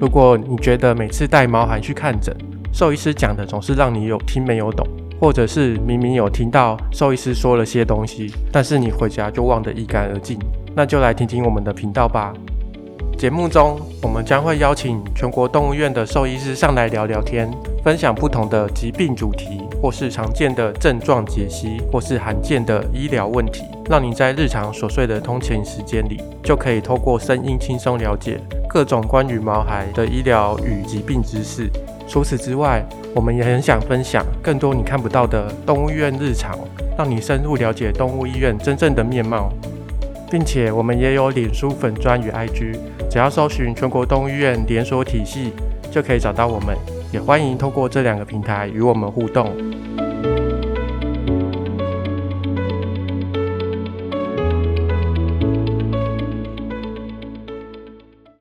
如果你觉得每次带毛孩去看诊，兽医师讲的总是让你有听没有懂，或者是明明有听到兽医师说了些东西，但是你回家就忘得一干二净，那就来听听我们的频道吧。节目中，我们将会邀请全国动物院的兽医师上来聊聊天，分享不同的疾病主题，或是常见的症状解析，或是罕见的医疗问题，让你在日常琐碎的通勤时间里，就可以透过声音轻松了解各种关于毛孩的医疗与疾病知识。除此之外，我们也很想分享更多你看不到的动物医院日常，让你深入了解动物医院真正的面貌。并且我们也有脸书粉专与 IG，只要搜寻全国动物医院连锁体系，就可以找到我们。也欢迎通过这两个平台与我们互动。